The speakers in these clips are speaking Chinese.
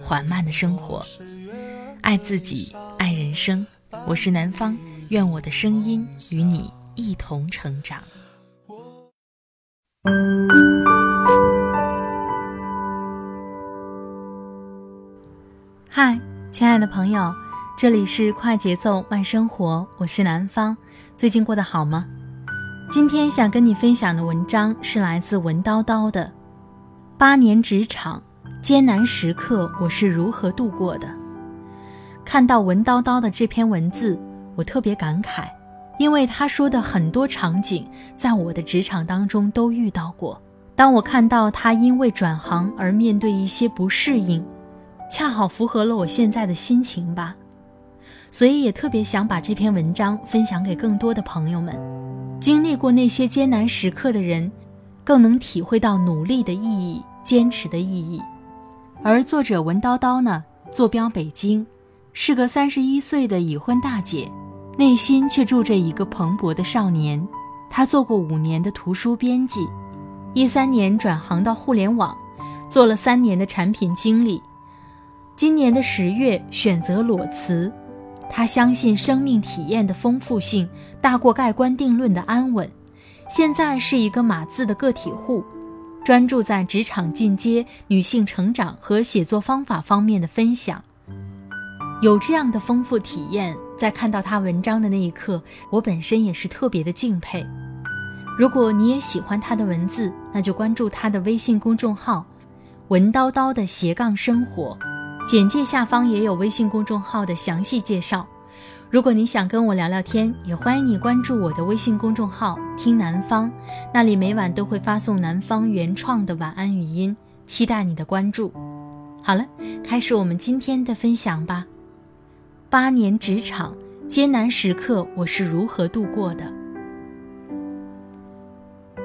缓慢的生活，爱自己，爱人生。我是南方，愿我的声音与你一同成长。嗨，亲爱的朋友，这里是快节奏慢生活，我是南方。最近过得好吗？今天想跟你分享的文章是来自文叨叨的《八年职场》。艰难时刻我是如何度过的？看到文叨叨的这篇文字，我特别感慨，因为他说的很多场景，在我的职场当中都遇到过。当我看到他因为转行而面对一些不适应，恰好符合了我现在的心情吧，所以也特别想把这篇文章分享给更多的朋友们。经历过那些艰难时刻的人，更能体会到努力的意义、坚持的意义。而作者文叨叨呢，坐标北京，是个三十一岁的已婚大姐，内心却住着一个蓬勃的少年。她做过五年的图书编辑，一三年转行到互联网，做了三年的产品经理。今年的十月选择裸辞，她相信生命体验的丰富性大过盖棺定论的安稳。现在是一个码字的个体户。专注在职场进阶、女性成长和写作方法方面的分享，有这样的丰富体验，在看到他文章的那一刻，我本身也是特别的敬佩。如果你也喜欢他的文字，那就关注他的微信公众号“文叨叨的斜杠生活”，简介下方也有微信公众号的详细介绍。如果你想跟我聊聊天，也欢迎你关注我的微信公众号“听南方”，那里每晚都会发送南方原创的晚安语音，期待你的关注。好了，开始我们今天的分享吧。八年职场艰难时刻，我是如何度过的？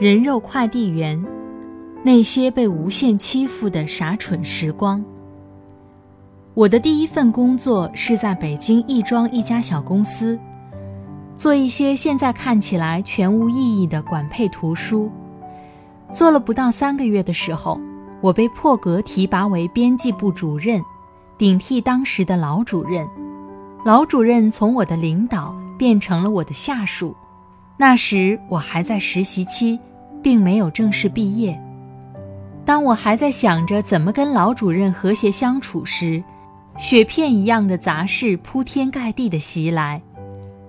人肉快递员，那些被无限欺负的傻蠢时光。我的第一份工作是在北京亦庄一家小公司，做一些现在看起来全无意义的管配图书。做了不到三个月的时候，我被破格提拔为编辑部主任，顶替当时的老主任。老主任从我的领导变成了我的下属。那时我还在实习期，并没有正式毕业。当我还在想着怎么跟老主任和谐相处时，雪片一样的杂事铺天盖地的袭来，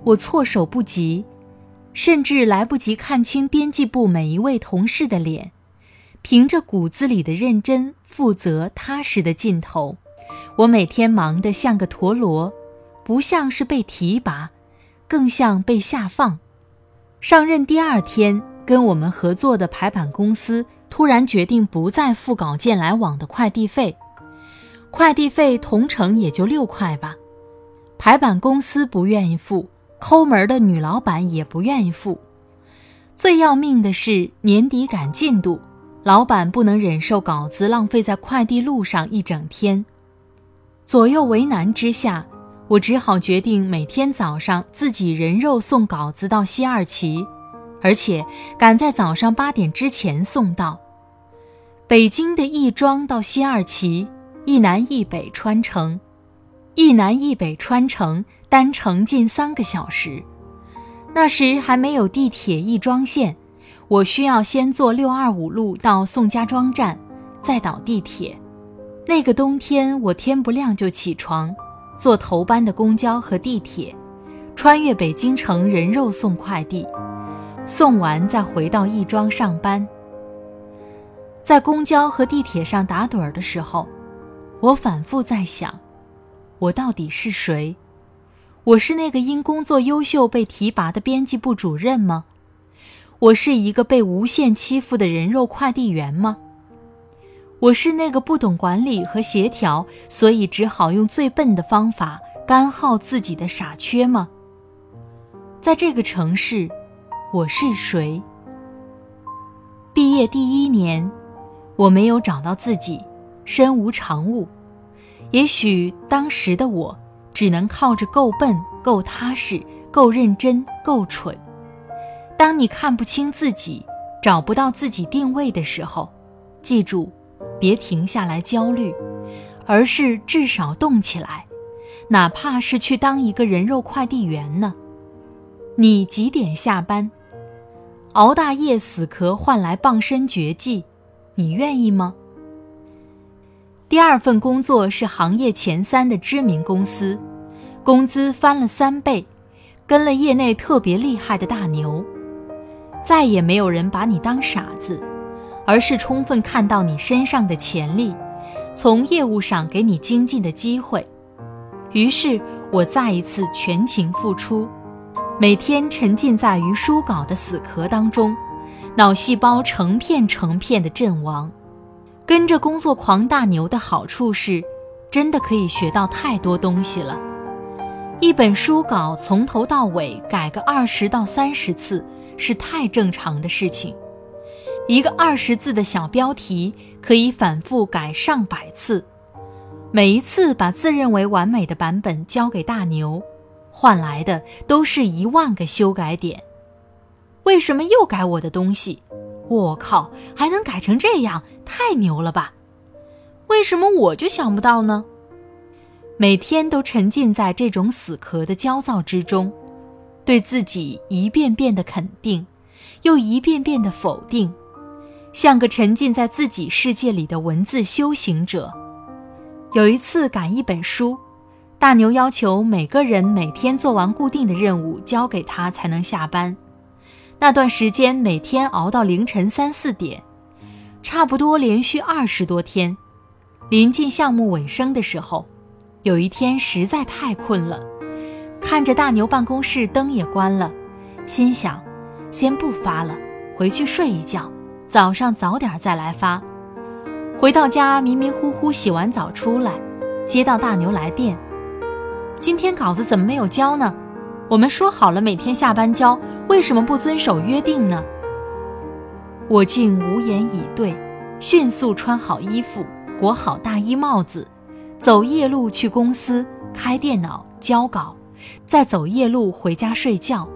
我措手不及，甚至来不及看清编辑部每一位同事的脸。凭着骨子里的认真、负责、踏实的劲头，我每天忙得像个陀螺，不像是被提拔，更像被下放。上任第二天，跟我们合作的排版公司突然决定不再付稿件来往的快递费。快递费同城也就六块吧，排版公司不愿意付，抠门的女老板也不愿意付。最要命的是年底赶进度，老板不能忍受稿子浪费在快递路上一整天。左右为难之下，我只好决定每天早上自己人肉送稿子到西二旗，而且赶在早上八点之前送到。北京的亦庄到西二旗。一南一北穿城，一南一北穿城，单程近三个小时。那时还没有地铁亦庄线，我需要先坐六二五路到宋家庄站，再倒地铁。那个冬天，我天不亮就起床，坐头班的公交和地铁，穿越北京城人肉送快递，送完再回到亦庄上班。在公交和地铁上打盹儿的时候。我反复在想，我到底是谁？我是那个因工作优秀被提拔的编辑部主任吗？我是一个被无限欺负的人肉快递员吗？我是那个不懂管理和协调，所以只好用最笨的方法干耗自己的傻缺吗？在这个城市，我是谁？毕业第一年，我没有找到自己，身无长物。也许当时的我，只能靠着够笨、够踏实、够认真、够蠢。当你看不清自己，找不到自己定位的时候，记住。别停下来焦虑，而是至少动起来，哪怕是去当一个人肉快递员呢？你几点下班？熬大夜死磕换来傍身绝技，你愿意吗？第二份工作是行业前三的知名公司，工资翻了三倍，跟了业内特别厉害的大牛，再也没有人把你当傻子。而是充分看到你身上的潜力，从业务上给你精进的机会。于是我再一次全情付出，每天沉浸在于书稿的死壳当中，脑细胞成片成片的阵亡。跟着工作狂大牛的好处是，真的可以学到太多东西了。一本书稿从头到尾改个二十到三十次，是太正常的事情。一个二十字的小标题可以反复改上百次，每一次把自认为完美的版本交给大牛，换来的都是一万个修改点。为什么又改我的东西？我靠，还能改成这样，太牛了吧！为什么我就想不到呢？每天都沉浸在这种死壳的焦躁之中，对自己一遍遍的肯定，又一遍遍的否定。像个沉浸在自己世界里的文字修行者。有一次赶一本书，大牛要求每个人每天做完固定的任务交给他才能下班。那段时间每天熬到凌晨三四点，差不多连续二十多天。临近项目尾声的时候，有一天实在太困了，看着大牛办公室灯也关了，心想，先不发了，回去睡一觉。早上早点再来发。回到家迷迷糊糊洗完澡出来，接到大牛来电：“今天稿子怎么没有交呢？我们说好了每天下班交，为什么不遵守约定呢？”我竟无言以对，迅速穿好衣服，裹好大衣帽子，走夜路去公司开电脑交稿，再走夜路回家睡觉。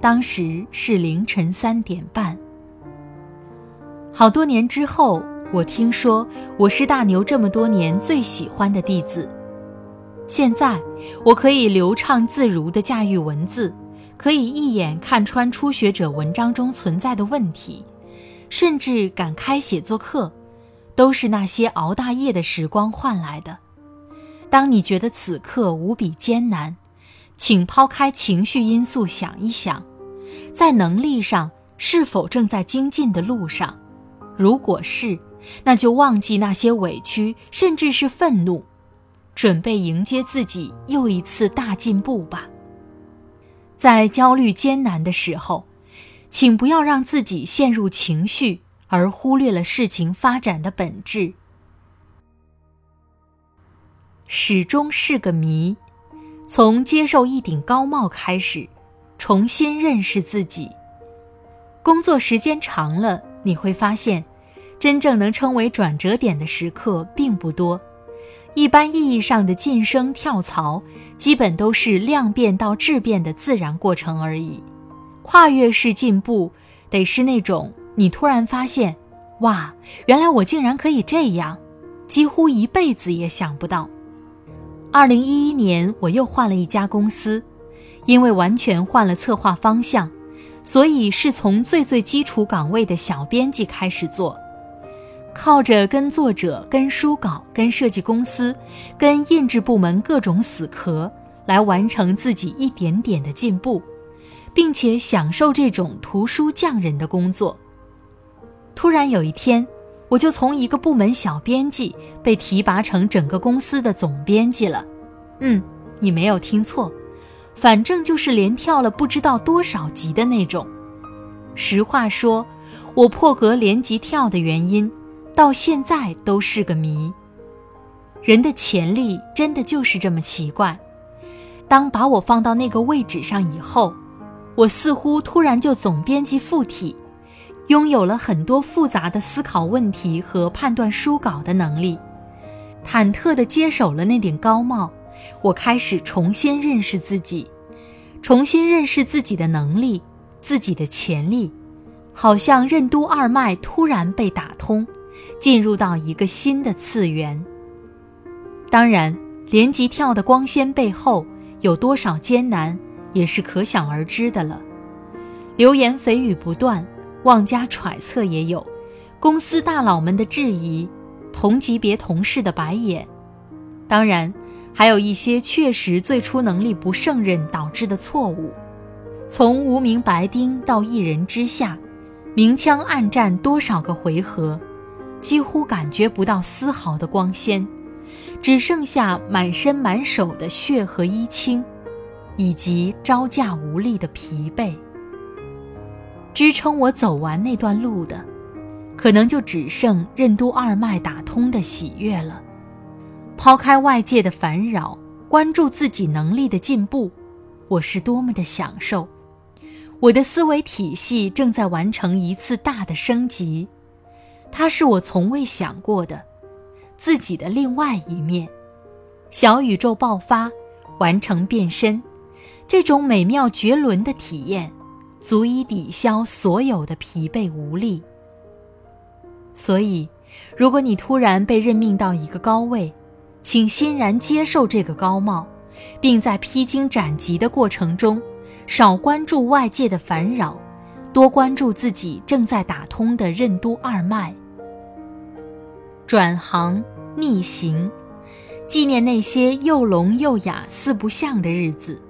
当时是凌晨三点半。好多年之后，我听说我是大牛这么多年最喜欢的弟子。现在，我可以流畅自如地驾驭文字，可以一眼看穿初学者文章中存在的问题，甚至敢开写作课，都是那些熬大夜的时光换来的。当你觉得此刻无比艰难，请抛开情绪因素想一想，在能力上是否正在精进的路上。如果是，那就忘记那些委屈，甚至是愤怒，准备迎接自己又一次大进步吧。在焦虑艰难的时候，请不要让自己陷入情绪，而忽略了事情发展的本质。始终是个谜。从接受一顶高帽开始，重新认识自己。工作时间长了，你会发现。真正能称为转折点的时刻并不多，一般意义上的晋升跳槽，基本都是量变到质变的自然过程而已。跨越式进步，得是那种你突然发现，哇，原来我竟然可以这样，几乎一辈子也想不到。二零一一年，我又换了一家公司，因为完全换了策划方向，所以是从最最基础岗位的小编辑开始做。靠着跟作者、跟书稿、跟设计公司、跟印制部门各种死磕，来完成自己一点点的进步，并且享受这种图书匠人的工作。突然有一天，我就从一个部门小编辑被提拔成整个公司的总编辑了。嗯，你没有听错，反正就是连跳了不知道多少级的那种。实话说，我破格连级跳的原因。到现在都是个谜。人的潜力真的就是这么奇怪。当把我放到那个位置上以后，我似乎突然就总编辑附体，拥有了很多复杂的思考问题和判断书稿的能力。忐忑地接手了那顶高帽，我开始重新认识自己，重新认识自己的能力、自己的潜力，好像任督二脉突然被打通，进入到一个新的次元。当然，连级跳的光鲜背后有多少艰难，也是可想而知的了。流言蜚语不断，妄加揣测也有，公司大佬们的质疑。同级别同事的白眼，当然，还有一些确实最初能力不胜任导致的错误。从无名白丁到一人之下，明枪暗战多少个回合，几乎感觉不到丝毫的光鲜，只剩下满身满手的血和淤青，以及招架无力的疲惫。支撑我走完那段路的。可能就只剩任督二脉打通的喜悦了。抛开外界的烦扰，关注自己能力的进步，我是多么的享受！我的思维体系正在完成一次大的升级，它是我从未想过的自己的另外一面。小宇宙爆发，完成变身，这种美妙绝伦的体验，足以抵消所有的疲惫无力。所以，如果你突然被任命到一个高位，请欣然接受这个高帽，并在披荆斩棘的过程中，少关注外界的烦扰，多关注自己正在打通的任督二脉。转行逆行，纪念那些又聋又哑、四不像的日子。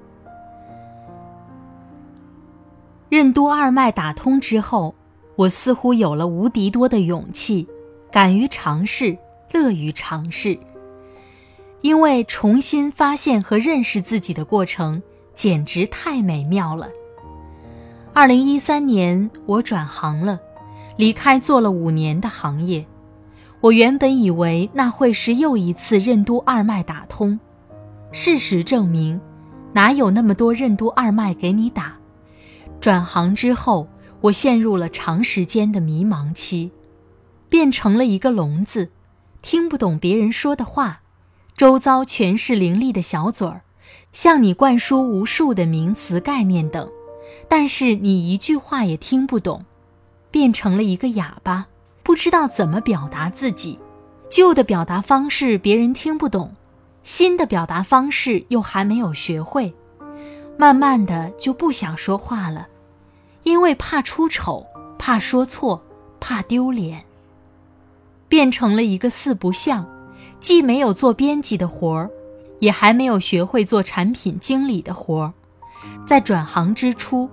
任督二脉打通之后。我似乎有了无敌多的勇气，敢于尝试，乐于尝试。因为重新发现和认识自己的过程简直太美妙了。二零一三年，我转行了，离开做了五年的行业。我原本以为那会是又一次任督二脉打通，事实证明，哪有那么多任督二脉给你打？转行之后。我陷入了长时间的迷茫期，变成了一个聋子，听不懂别人说的话，周遭全是伶俐的小嘴儿，向你灌输无数的名词概念等，但是你一句话也听不懂，变成了一个哑巴，不知道怎么表达自己，旧的表达方式别人听不懂，新的表达方式又还没有学会，慢慢的就不想说话了。因为怕出丑，怕说错，怕丢脸，变成了一个四不像，既没有做编辑的活儿，也还没有学会做产品经理的活儿。在转行之初，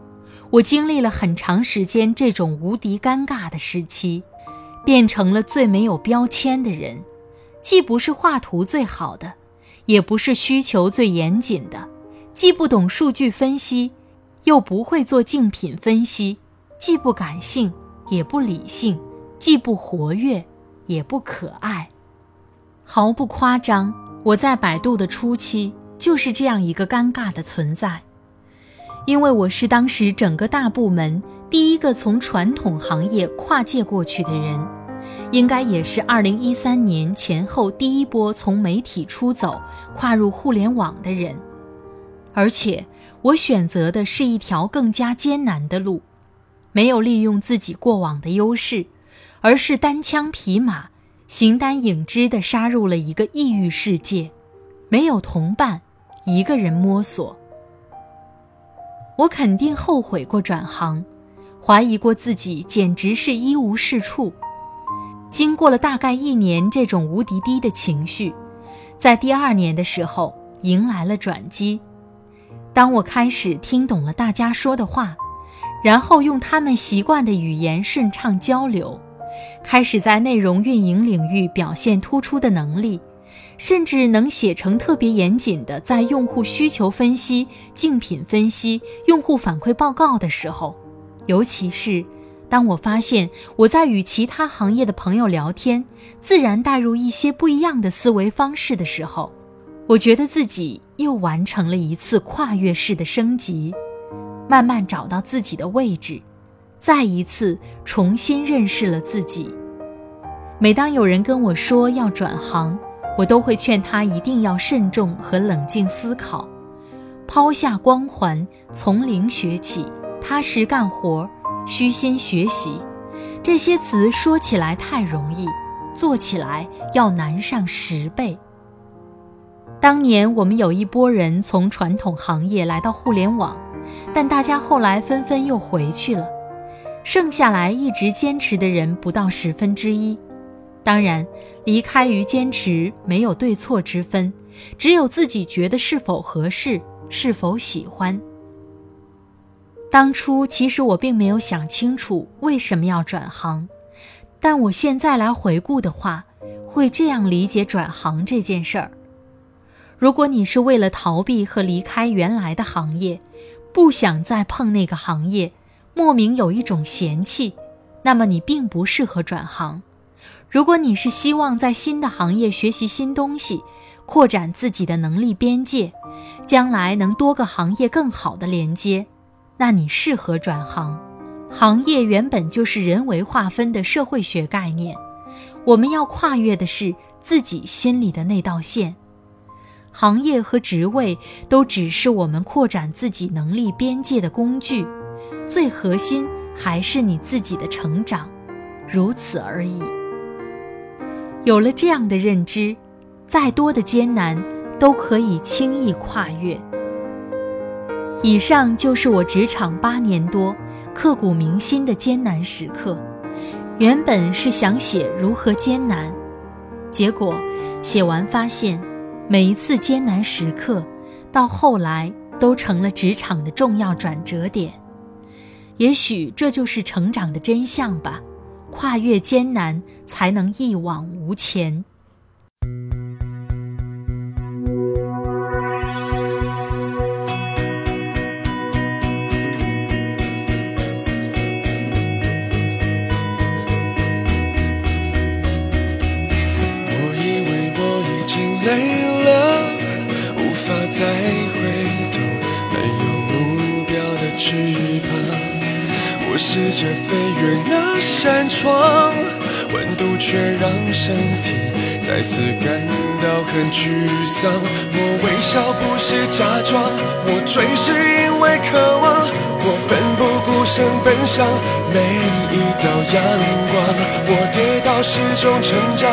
我经历了很长时间这种无敌尴尬的时期，变成了最没有标签的人，既不是画图最好的，也不是需求最严谨的，既不懂数据分析。又不会做竞品分析，既不感性也不理性，既不活跃也不可爱。毫不夸张，我在百度的初期就是这样一个尴尬的存在，因为我是当时整个大部门第一个从传统行业跨界过去的人，应该也是二零一三年前后第一波从媒体出走跨入互联网的人，而且。我选择的是一条更加艰难的路，没有利用自己过往的优势，而是单枪匹马、形单影只地杀入了一个异域世界，没有同伴，一个人摸索。我肯定后悔过转行，怀疑过自己，简直是一无是处。经过了大概一年这种无敌低的情绪，在第二年的时候迎来了转机。当我开始听懂了大家说的话，然后用他们习惯的语言顺畅交流，开始在内容运营领域表现突出的能力，甚至能写成特别严谨的在用户需求分析、竞品分析、用户反馈报告的时候，尤其是当我发现我在与其他行业的朋友聊天，自然带入一些不一样的思维方式的时候，我觉得自己又完成了一次跨越式的升级，慢慢找到自己的位置，再一次重新认识了自己。每当有人跟我说要转行，我都会劝他一定要慎重和冷静思考，抛下光环，从零学起，踏实干活。虚心学习，这些词说起来太容易，做起来要难上十倍。当年我们有一波人从传统行业来到互联网，但大家后来纷纷又回去了，剩下来一直坚持的人不到十分之一。当然，离开与坚持没有对错之分，只有自己觉得是否合适，是否喜欢。当初其实我并没有想清楚为什么要转行，但我现在来回顾的话，会这样理解转行这件事儿：如果你是为了逃避和离开原来的行业，不想再碰那个行业，莫名有一种嫌弃，那么你并不适合转行；如果你是希望在新的行业学习新东西，扩展自己的能力边界，将来能多个行业更好的连接。那你适合转行，行业原本就是人为划分的社会学概念，我们要跨越的是自己心里的那道线。行业和职位都只是我们扩展自己能力边界的工具，最核心还是你自己的成长，如此而已。有了这样的认知，再多的艰难都可以轻易跨越。以上就是我职场八年多刻骨铭心的艰难时刻。原本是想写如何艰难，结果写完发现，每一次艰难时刻，到后来都成了职场的重要转折点。也许这就是成长的真相吧。跨越艰难，才能一往无前。我以为我已经累了无法再回头没有目标的翅膀我试着飞越那扇窗。温度却让身体再次感到很沮丧。我微笑不是假装，我追是因为渴望。我奋不顾身奔向每一道阳光。我跌倒是种成长，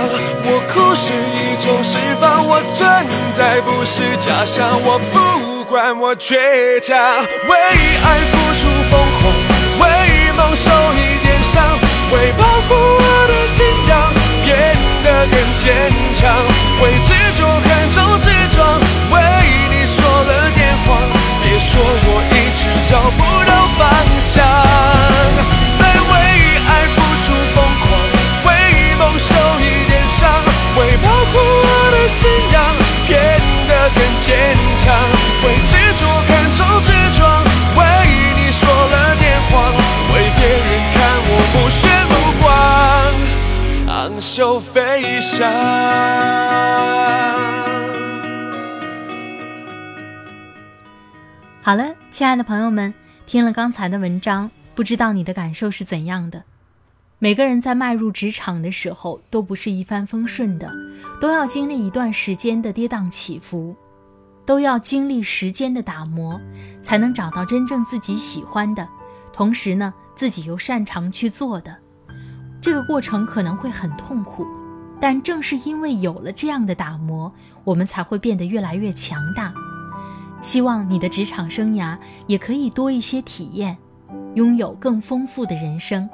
我哭是一种释放。我存在不是假象，我不管我倔强，为爱付出疯狂。为梦受一点伤，为好了，亲爱的朋友们，听了刚才的文章，不知道你的感受是怎样的？每个人在迈入职场的时候，都不是一帆风顺的，都要经历一段时间的跌宕起伏，都要经历时间的打磨，才能找到真正自己喜欢的。同时呢。自己又擅长去做的，这个过程可能会很痛苦，但正是因为有了这样的打磨，我们才会变得越来越强大。希望你的职场生涯也可以多一些体验，拥有更丰富的人生。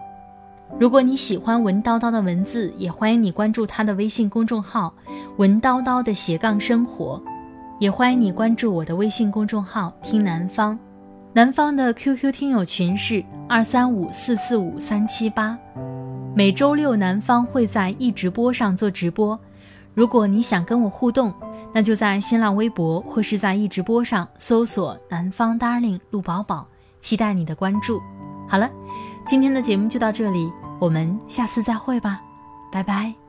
如果你喜欢文叨叨的文字，也欢迎你关注他的微信公众号“文叨叨的斜杠生活”，也欢迎你关注我的微信公众号“听南方”。南方的 QQ 听友群是二三五四四五三七八，每周六南方会在易直播上做直播。如果你想跟我互动，那就在新浪微博或是在易直播上搜索“南方 Darling 陆宝宝”，期待你的关注。好了。今天的节目就到这里，我们下次再会吧，拜拜。